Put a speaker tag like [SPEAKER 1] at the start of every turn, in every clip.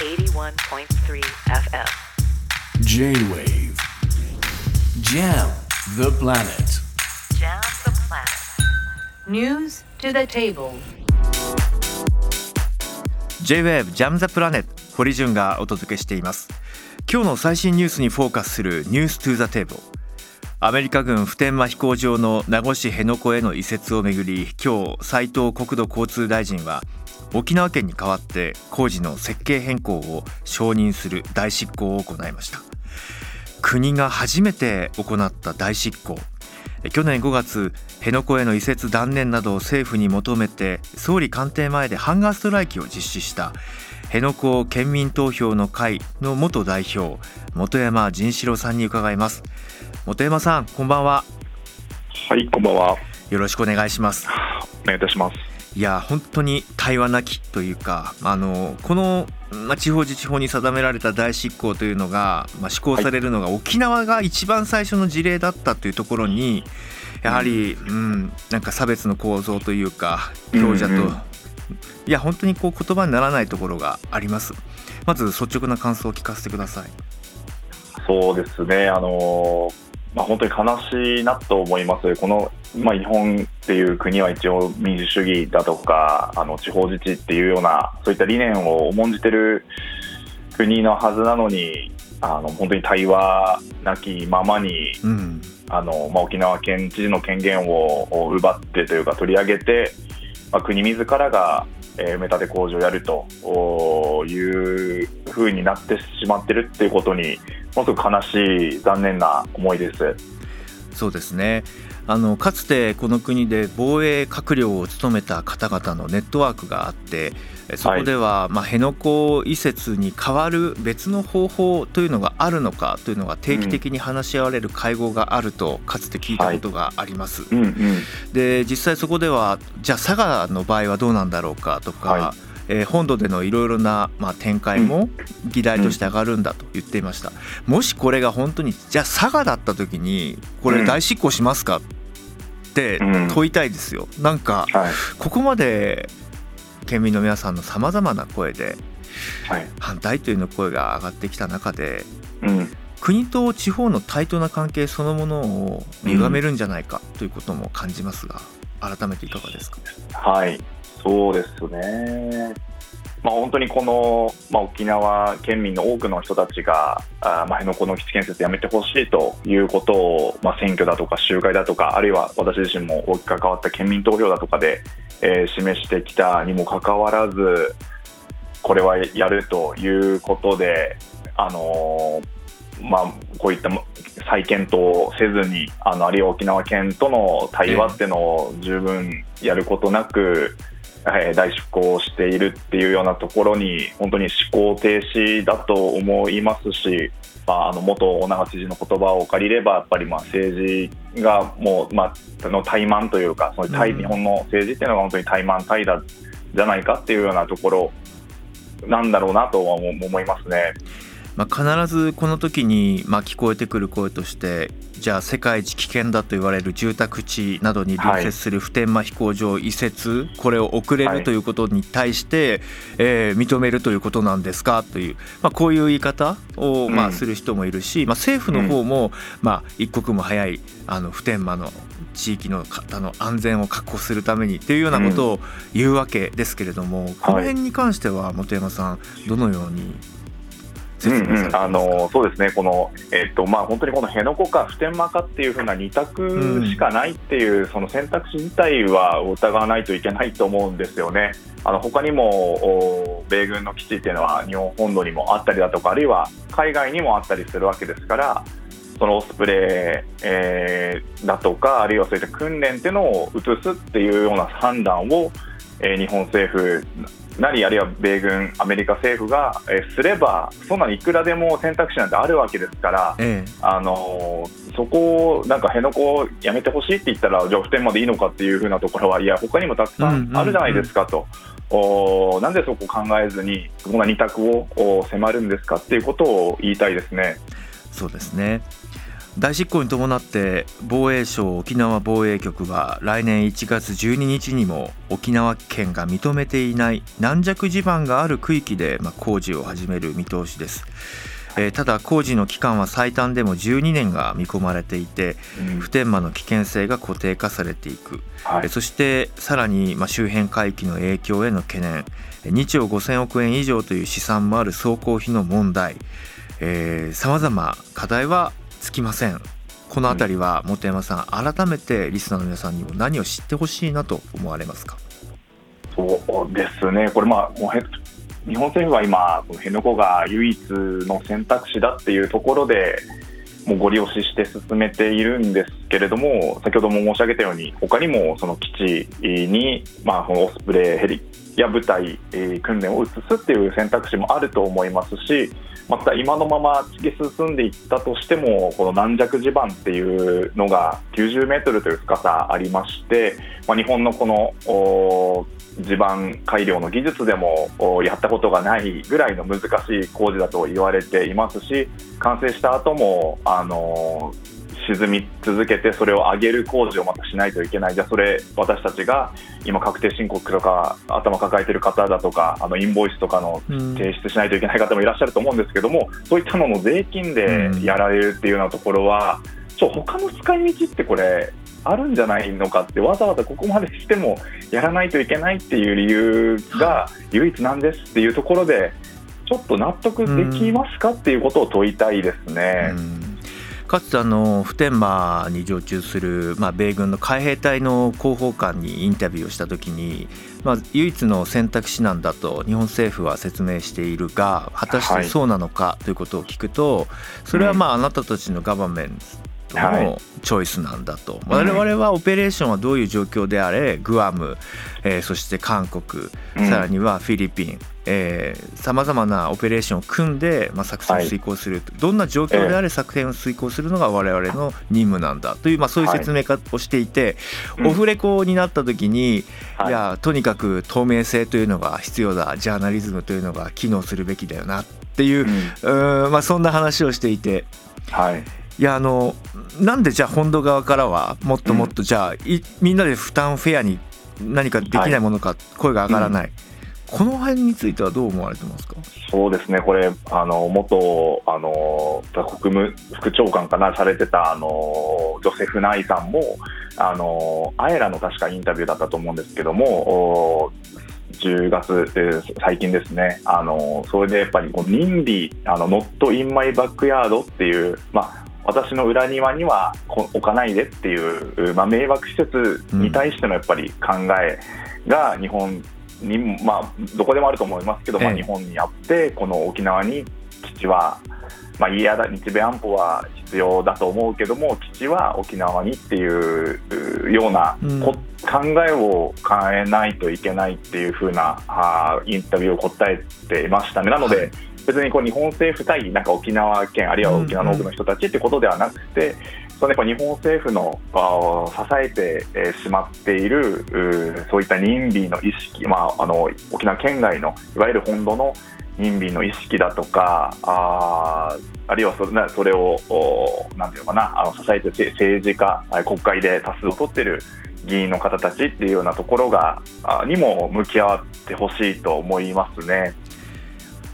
[SPEAKER 1] 81.3 FM
[SPEAKER 2] J-Wave Jam the planet
[SPEAKER 1] Jam the planet News to the table
[SPEAKER 3] J-WAVE ジャムザプラネット堀潤がお届けしています今日の最新ニュースにフォーカスするニューストゥザテーブルアメリカ軍普天間飛行場の名護市辺野古への移設をめぐり今日斉藤国土交通大臣は沖縄県に代わって工事の設計変更を承認する大執行を行いました。国が初めて行った大執行。去年5月辺野古への移設断念などを政府に求めて総理官邸前でハンガーストライキを実施した辺野古県民投票の会の元代表本山仁志郎さんに伺います。本山さんこんばんは。
[SPEAKER 4] はい、こんばんは。
[SPEAKER 3] よろしくお願いします。
[SPEAKER 4] お願いいたします。
[SPEAKER 3] いや本当に対話なきというかあのこの、まあ、地方自治法に定められた大執行というのが、まあ、施行されるのが沖縄が一番最初の事例だったというところにやはり、うん、なんか差別の構造というか強者と、
[SPEAKER 4] うんうん。
[SPEAKER 3] いや本当にこう言葉にならないところがあります。まず率直な感想を聞かせてください。
[SPEAKER 4] そうですね、あのまあ、本当に悲しいなと思います。この、まあ、日本っていう国は一応民主主義だとか、あの地方自治っていうような、そういった理念を重んじてる国のはずなのに、あの本当に対話なきままに、
[SPEAKER 3] うん
[SPEAKER 4] あのまあ、沖縄県知事の権限をを奪ってというか取り上げて、まあ、国自らが、えー埋め立て工事をやるというふうになってしまってるっていうことにものすごく悲しい残念な思いです。
[SPEAKER 3] そうですねあのかつてこの国で防衛閣僚を務めた方々のネットワークがあってそこでは、まあ、辺野古移設に代わる別の方法というのがあるのかというのが定期的に話し合われる会合があるとかつて聞いたことがあります。で実際そこではじゃあ佐賀の場合はどうなんだろうかとか、
[SPEAKER 4] は
[SPEAKER 3] えー本土でのいろいろな、まあ、展開も議題として上がるんだと言っていました、もしこれが本当にじゃあ佐賀だった時にこれ大執行しますかって
[SPEAKER 4] うん。
[SPEAKER 3] 問いたいですよ、なんか
[SPEAKER 4] はい。
[SPEAKER 3] ここまで県民の皆さんのさまざまな声で
[SPEAKER 4] はい。
[SPEAKER 3] 反対というの声が上がってきた中で
[SPEAKER 4] うん。
[SPEAKER 3] 国と地方の対等な関係そのものを歪めるんじゃないかということも感じますが改めていかがですか？
[SPEAKER 4] はい、そうですね。まあ、本当にこの、まあ、沖縄県民の多くの人たちが、あまあ、辺野古の基地建設やめてほしいということを、まあ、選挙だとか集会だとか、あるいは私自身も大きく関わった県民投票だとかで、えー示してきたにもかかわらず、これはやるということで、あのーまあ、こういった再検討せずにあのあるいは沖縄県との対話っていうのを十分やることなく、えー大出航しているっていうようなところに本当に思考停止だと思いますし、まあ、あの元小長知事の言葉を借りればやっぱりまあ政治がもう、まあ、の怠慢というかその対
[SPEAKER 3] うん
[SPEAKER 4] 日本の政治っていうのが本当に怠慢怠惰じゃないかっていうようなところなんだろうなとは思いますね。
[SPEAKER 3] まあ、必ずこの時にまあ聞こえてくる声としてじゃあ世界一危険だと言われる住宅地などに隣接する普天間飛行場移設、これを遅れ
[SPEAKER 4] はい。
[SPEAKER 3] るということに対して、えー認めるということなんですか？という、まあ、こういう言い方をまあ
[SPEAKER 4] うん
[SPEAKER 3] する人もいるし、まあ、政府の方もまあ一刻も早いあの普天間の地域の方の安全を確保するためにっていうようなことを言うわけですけれども、この辺に関しては本山さんどのように説明されてますか、
[SPEAKER 4] あのそうですね、この、えっとまあ、本当にこの辺野古か普天間かっていうふうな二択しかないっていう、その選択肢自体は疑わないといけないと思うんですよね。あの他にもお米軍の基地っていうのは日本本土にもあったりだとか、あるいは海外にもあったりするわけですから、そのオスプレイ、えーだとか、あるいはそういった訓練っていうのを移すっていうような判断を、えー日本政府なり、あるいは米軍、アメリカ政府が、えーすれば、そんなにいくらでも選択肢なんてあるわけですから、
[SPEAKER 3] え
[SPEAKER 4] あのーそこをなんか辺野古をやめてほしいって言ったら、じゃあ普天間でいいのかっていうふうなところは、いや、他にもたくさんあるじゃないですかと。おーなんでそこ考えずに、こんな二択をお迫るんですかっていうことを言いたいですね。
[SPEAKER 3] そうですね大執行に伴って防衛省沖縄防衛局は来年1月12日にも沖縄県が認めていない軟弱地盤がある区域でまあ工事を始める見通しです。えーただ工事の期間は最短でも12年が見込まれていて
[SPEAKER 4] うん。
[SPEAKER 3] 普天間の危険性が固定化されていく、
[SPEAKER 4] はい。
[SPEAKER 3] えそしてさらにまあ周辺海域の影響への懸念。2兆5000億円以上という試算もある走行費の問題。さまざま課題はつきません。この辺りは本山さん。改めてリスナーの皆さんにも何を知ってほしいなと思われますか？
[SPEAKER 4] そうですね、これ、まあ、もうへ日本政府は今、この辺野古が唯一の選択肢だっていうところで、もうご利用しして進めているんですけれども、先ほども申し上げたように、他にもその基地に、まあ、このオスプレイヘリや部隊、えー訓練を移すっていう選択肢もあると思いますし、また今のまま突き進んでいったとしても、この軟弱地盤っていうのが90メートルという深さありまして、まあ、日本のこの地盤改良の技術でもやったことがないぐらいの難しい工事だと言われていますし完成した後もあの沈み続けてそれを上げる工事をまたしないといけない。じゃあそれ私たちが今確定申告とか頭抱えている方だとかあのインボイスとかの提出しないといけない方もいらっしゃると思うんですけどもそういったのの税金でやられるっていうようなところは、ちょ他の使い道ってこれあるんじゃないのかってわざわざここまでしてもやらないといけないっていう理由が唯一なんですっていうところでちょっと納得できますかっていうことを問いたいですね。
[SPEAKER 3] うんかつてあの普天間に常駐する、まあ、米軍の海兵隊の広報官にインタビューをした時に、まあ、唯一の選択肢なんだと日本政府は説明しているが果たしてそうなのかということを聞くと、それはまああなたたちのガバメントのチョイスなんだと、我々はオペレーションはどういう状況であれグアム、えーそして韓国
[SPEAKER 4] うん。
[SPEAKER 3] さらにはフィリピンさまざまなオペレーションを組んで、まあ、作戦を遂行する、どんな状況であれ作戦を遂行するのが我々の任務なんだという、まあ、そういう説明をしていて、
[SPEAKER 4] うん。
[SPEAKER 3] オフレコになった時に、
[SPEAKER 4] はい。
[SPEAKER 3] い、やとにかく透明性というのが必要だジャーナリズムというのが機能するべきだよなっていう、
[SPEAKER 4] うん。
[SPEAKER 3] うんまあ、そんな話をしていて。
[SPEAKER 4] はい
[SPEAKER 3] いやあのなんでじゃあ本土側からはもっともっとじゃあ、いみんなで負担フェアに何かできないものか声が上がらない、この辺についてはどう思われてますか？
[SPEAKER 4] そうですね、これ、あの元あの国務副長官かな、されてたあのジョセフ・ナイさんも、あのアエラの確かインタビューだったと思うんですけども、お10月、えー最近ですね、あのそれでやっぱりこう NIMBY、あの Not in my backyard っていう、まあ、私の裏庭にはこ置かないでっていう、まあ、迷惑施設に対してのやっぱり考えが日本にも、まあ、どこでもあると思いますけど、まあ、
[SPEAKER 3] ええ
[SPEAKER 4] 日本にあって、この沖縄に基地は、まあ、嫌だ、日米安保は必要だと思うけども、基地は沖縄にっていううような
[SPEAKER 3] うん。
[SPEAKER 4] こ、考えを変えないといけないっていう風なあーインタビューを答えていましたね。なので、
[SPEAKER 3] はい
[SPEAKER 4] 別にこう日本政府対なんか沖縄県あるいは沖縄の多くの人たちってことではなくて、そのやっぱ日本政府の支えてえーしまっているそういった任備の意識、まあ、あの沖縄県外のいわゆる本土の任備の意識だとかあーあるいはそれなそれをおなんていうのかなあの支えてせ政治家あ国会で多数を取っている議員の方たちっていうようなところがあにも向き合ってほしいと思いますね。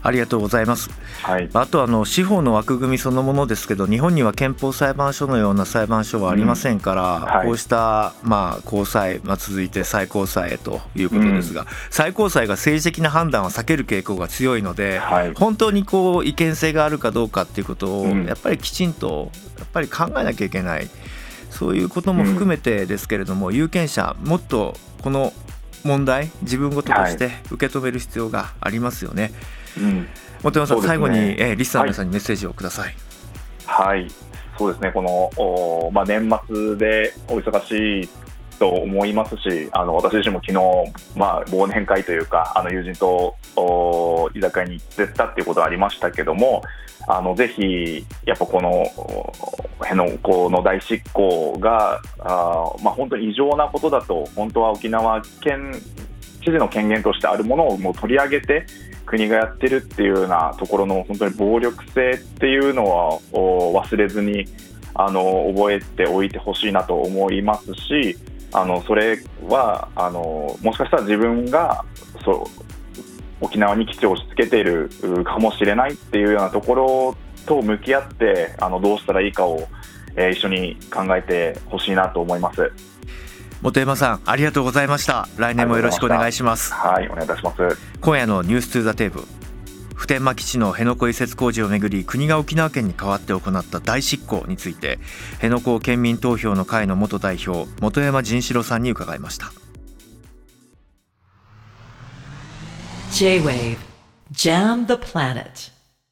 [SPEAKER 3] ありがとうございます。
[SPEAKER 4] はい、
[SPEAKER 3] あとあの司法の枠組みそのものですけど日本には憲法裁判所のような裁判所はありませんから、
[SPEAKER 4] うん。はい。
[SPEAKER 3] こうした、まあ、高裁、まあ、続いて最高裁へということですが、最高裁が政治的な判断は避ける傾向が強いので、
[SPEAKER 4] はい。
[SPEAKER 3] 本当にこう違憲性があるかどうかっていうことを
[SPEAKER 4] うん。
[SPEAKER 3] やっぱりきちんとやっぱり考えなきゃいけない。そういうことも含めてですけれども、有権者もっとこの問題自分事として受け止める必要がありますよね。
[SPEAKER 4] うん。
[SPEAKER 3] 本山さん、
[SPEAKER 4] ね。
[SPEAKER 3] 最後に、えーリスナーの皆さんにメッセージをください。
[SPEAKER 4] はい、そうですね、この、おまあ、年末でお忙しいと思いますし、あの私自身も昨日、まあ、忘年会というか、あの友人と居酒屋に行ってたっていうことはありましたけども、あのぜひ、やっぱこの辺野古の大執行が、あまあ、本当に異常なことだと、本当は沖縄県知事の権限としてあるものをもう取り上げて、国がやってるっていうようなところの本当に暴力性っていうのはお忘れずにあの覚えておいてほしいなと思いますしあのそれはあのもしかしたら自分がそう沖縄に基地を押し付けているかもしれないっていうようなところと向き合ってあのどうしたらいいかを、えー、一緒に考えてほしいなと思います。
[SPEAKER 3] 本山さんありがとうございました。来年もよろしくお願いします。
[SPEAKER 4] はいお願いいたします。
[SPEAKER 3] 今夜のニュース2ザテーブ普天間基地の辺野古移設工事をめぐり国が沖縄県に代わって行った大執行について辺野古県民投票の会の元代表本山仁志郎さんに伺いました。
[SPEAKER 5] J-Wave. Jam the Planet.